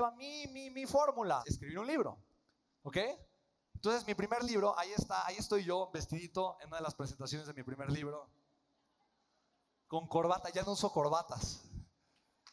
va mi, fórmula. Escribir un libro. ¿Ok? Entonces, mi primer libro, ahí está, ahí estoy yo, vestidito en una de las presentaciones de mi primer libro. Con corbata, ya no uso corbatas.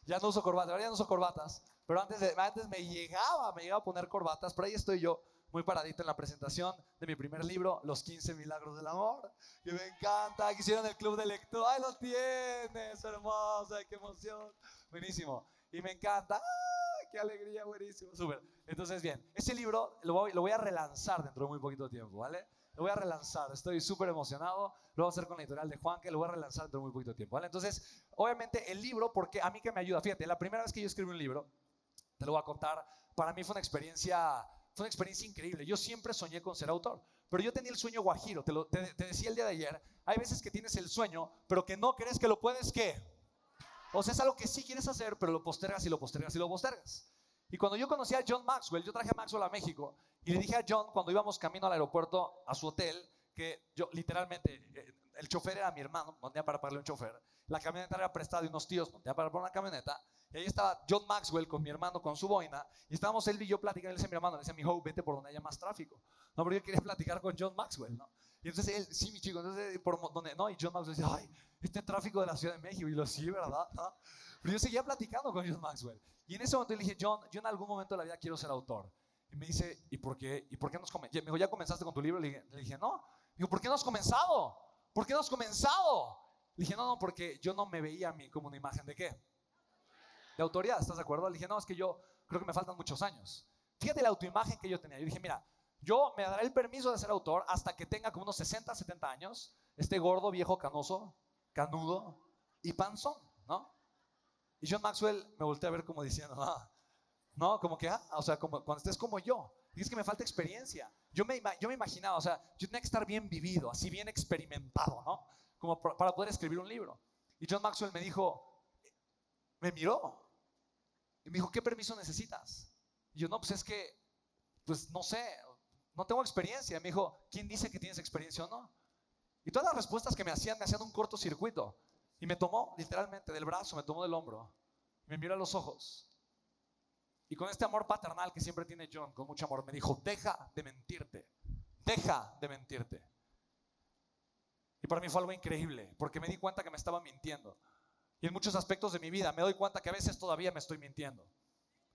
Ya no uso corbatas, ahora ya no uso corbatas. Pero antes, me llegaba, me llegaba a poner corbatas, pero ahí estoy yo, muy paradito en la presentación de mi primer libro, Los 15 Milagros del Amor, que me encanta, que hicieron el club de lectura. ¡Ay, lo tienes! Hermosa, qué emoción. Buenísimo. Y me encanta. ¡Ay, qué alegría! Buenísimo. Súper. Entonces, bien, ese libro lo voy, lo voy a relanzar dentro de muy poquito tiempo, ¿vale? Lo voy a relanzar, estoy súper emocionado. Lo voy a hacer con la editorial de Juan, que lo voy a relanzar dentro de muy poquito tiempo, ¿vale? Entonces, obviamente, el libro, porque a mí que me ayuda, fíjate, la primera vez que yo escribí un libro, te lo voy a contar, para mí fue una experiencia fue una experiencia increíble. Yo siempre soñé con ser autor, pero yo tenía el sueño guajiro. Te, lo, te, decía el día de ayer, hay veces que tienes el sueño, pero que no crees que lo puedes, ¿qué? O sea, es algo que sí quieres hacer, pero lo postergas y lo postergas y lo postergas. Y cuando yo conocí a John Maxwell, yo traje a Maxwell a México y le dije a John, cuando íbamos camino al aeropuerto, a su hotel, que yo literalmente, eh, el chofer era mi hermano, no tenía para pagarle un chofer, la camioneta era prestada de unos tíos, no tenía para pagar una camioneta, y ahí estaba John Maxwell con mi hermano, con su boina, y estábamos él y yo platicando, le decía mi hermano, le decía, mi hijo, vete por donde haya más tráfico, no, porque yo quería platicar con John Maxwell, ¿no? Y entonces él, sí, mi chico, entonces, por donde, no, y John Maxwell decía, ay, este tráfico de la Ciudad de México, y lo sí, ¿verdad? ¿No? Pero yo seguía platicando con John Maxwell. Y en ese momento le dije, John, yo en algún momento de la vida quiero ser autor. Y me dice, ¿y por qué? ¿Y por qué nos Me dijo, ¿ya comenzaste con tu libro? Le dije, le dije no. Digo, ¿por qué no has comenzado? ¿Por qué no has comenzado? Le dije, no, no, porque yo no me veía a mí como una imagen de qué? De autoridad, ¿estás de acuerdo? Le dije, no, es que yo creo que me faltan muchos años. Fíjate la autoimagen que yo tenía. Yo dije, mira, yo me daré el permiso de ser autor hasta que tenga como unos 60, 70 años, esté gordo, viejo, canoso, canudo y panzón, ¿no? Y John Maxwell me volteé a ver como diciendo, ah, no, como que, ah, o sea, como, cuando estés como yo. Y es que me falta experiencia. Yo me, yo imaginaba, o sea, yo tenía que estar bien vivido, así bien experimentado, ¿no? Como para poder escribir un libro. Y John Maxwell me dijo, me miró. Y me dijo, ¿qué permiso necesitas? Y yo, no, pues es que, pues no sé, no tengo experiencia. Me dijo, ¿quién dice que tienes experiencia o no? Y todas las respuestas que me hacían me hacían un cortocircuito. Y me tomó literalmente del brazo, me tomó del hombro, me miró a los ojos. Y con este amor paternal que siempre tiene John, con mucho amor, me dijo, deja de mentirte, deja de mentirte. Y para mí fue algo increíble, porque me di cuenta que me estaba mintiendo. Y en muchos aspectos de mi vida me doy cuenta que a veces todavía me estoy mintiendo.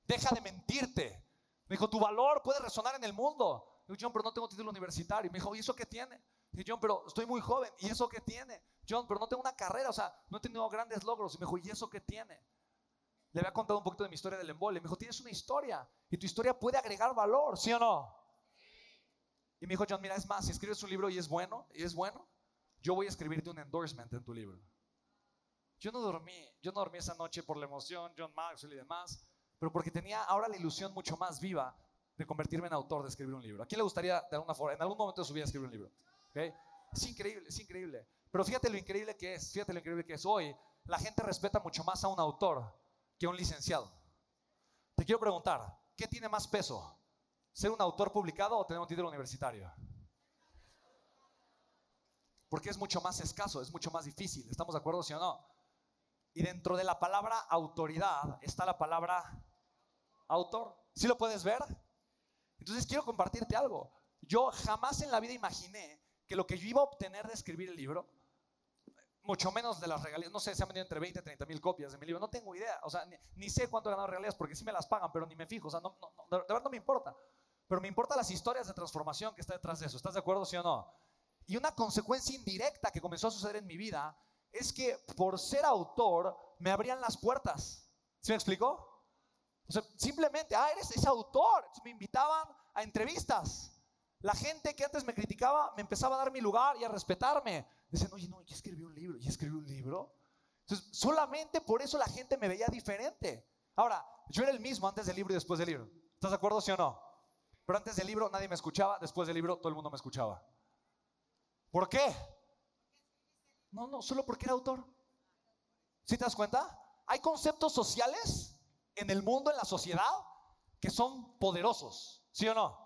Deja de mentirte. Me dijo, tu valor puede resonar en el mundo. Digo, John, pero no tengo título universitario. Y me dijo, ¿y eso qué tiene? Y John, pero estoy muy joven. ¿Y eso qué tiene? John, pero no tengo una carrera, o sea, no he tenido grandes logros. Y me dijo, ¿y eso qué tiene? Le había contado un poquito de mi historia del embole. Me dijo, tienes una historia y tu historia puede agregar valor, ¿sí o no? Y me dijo, John, mira, es más, si escribes un libro y es bueno, y es bueno, yo voy a escribirte un endorsement en tu libro. Yo no dormí, yo no dormí esa noche por la emoción, John Maxwell y demás, pero porque tenía ahora la ilusión mucho más viva de convertirme en autor, de escribir un libro. ¿A quién le gustaría, de alguna forma, en algún momento de su vida escribir un libro? Es increíble, es increíble. Pero fíjate lo increíble que es, fíjate lo increíble que es. Hoy la gente respeta mucho más a un autor que a un licenciado. Te quiero preguntar, ¿qué tiene más peso? ¿Ser un autor publicado o tener un título universitario? Porque es mucho más escaso, es mucho más difícil. ¿Estamos de acuerdo, sí o no? Y dentro de la palabra autoridad está la palabra autor. ¿Sí lo puedes ver? Entonces quiero compartirte algo. Yo jamás en la vida imaginé que lo que yo iba a obtener de escribir el libro, mucho menos de las regalías, no sé, se han vendido entre 20 y 30 mil copias de mi libro, no tengo idea, o sea, ni, sé cuánto he ganado regalías porque sí me las pagan, pero ni me fijo, o sea, no, de verdad no me importa. Pero me importan las historias de transformación que está detrás de eso, ¿estás de acuerdo, sí o no? Y una consecuencia indirecta que comenzó a suceder en mi vida es que por ser autor me abrían las puertas. ¿Se me explicó? Simplemente, ah, eres ese autor. Me invitaban a entrevistas. La gente que antes me criticaba me empezaba a dar mi lugar y a respetarme. Dicen, oye, no, ya escribí un libro, ya escribí un libro. Entonces, solamente por eso la gente me veía diferente. Ahora, yo era el mismo antes del libro y después del libro. ¿Estás de acuerdo, sí o no? Pero antes del libro nadie me escuchaba, después del libro todo el mundo me escuchaba. ¿Por qué? No, no, solo porque era autor. ¿Sí te das cuenta? Hay conceptos sociales en el mundo, en la sociedad, que son poderosos. ¿Sí o no?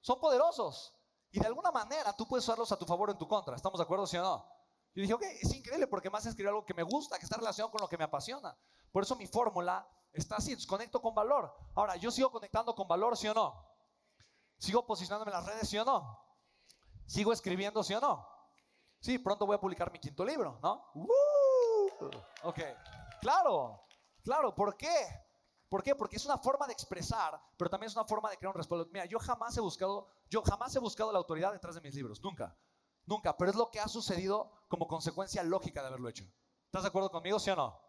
Son poderosos. Y de alguna manera tú puedes usarlos a tu favor o en tu contra. ¿Estamos de acuerdo, sí o no? Yo dije, ok, es increíble porque más escribir algo que me gusta, que está relacionado con lo que me apasiona. Por eso mi fórmula está así, desconecto con valor. Ahora, yo sigo conectando con valor, ¿sí o no? ¿Sigo posicionándome en las redes, sí o no? ¿Sigo escribiendo, sí o no? Sí, pronto voy a publicar mi quinto libro, ¿no? Ok, claro, claro, ¿por qué? ¿Por qué? Porque es una forma de expresar, pero también es una forma de crear un respaldo. Mira, yo jamás he buscado, yo jamás he buscado la autoridad detrás de mis libros, nunca, nunca, pero es lo que ha sucedido como consecuencia lógica de haberlo hecho. ¿Estás de acuerdo conmigo, sí o no?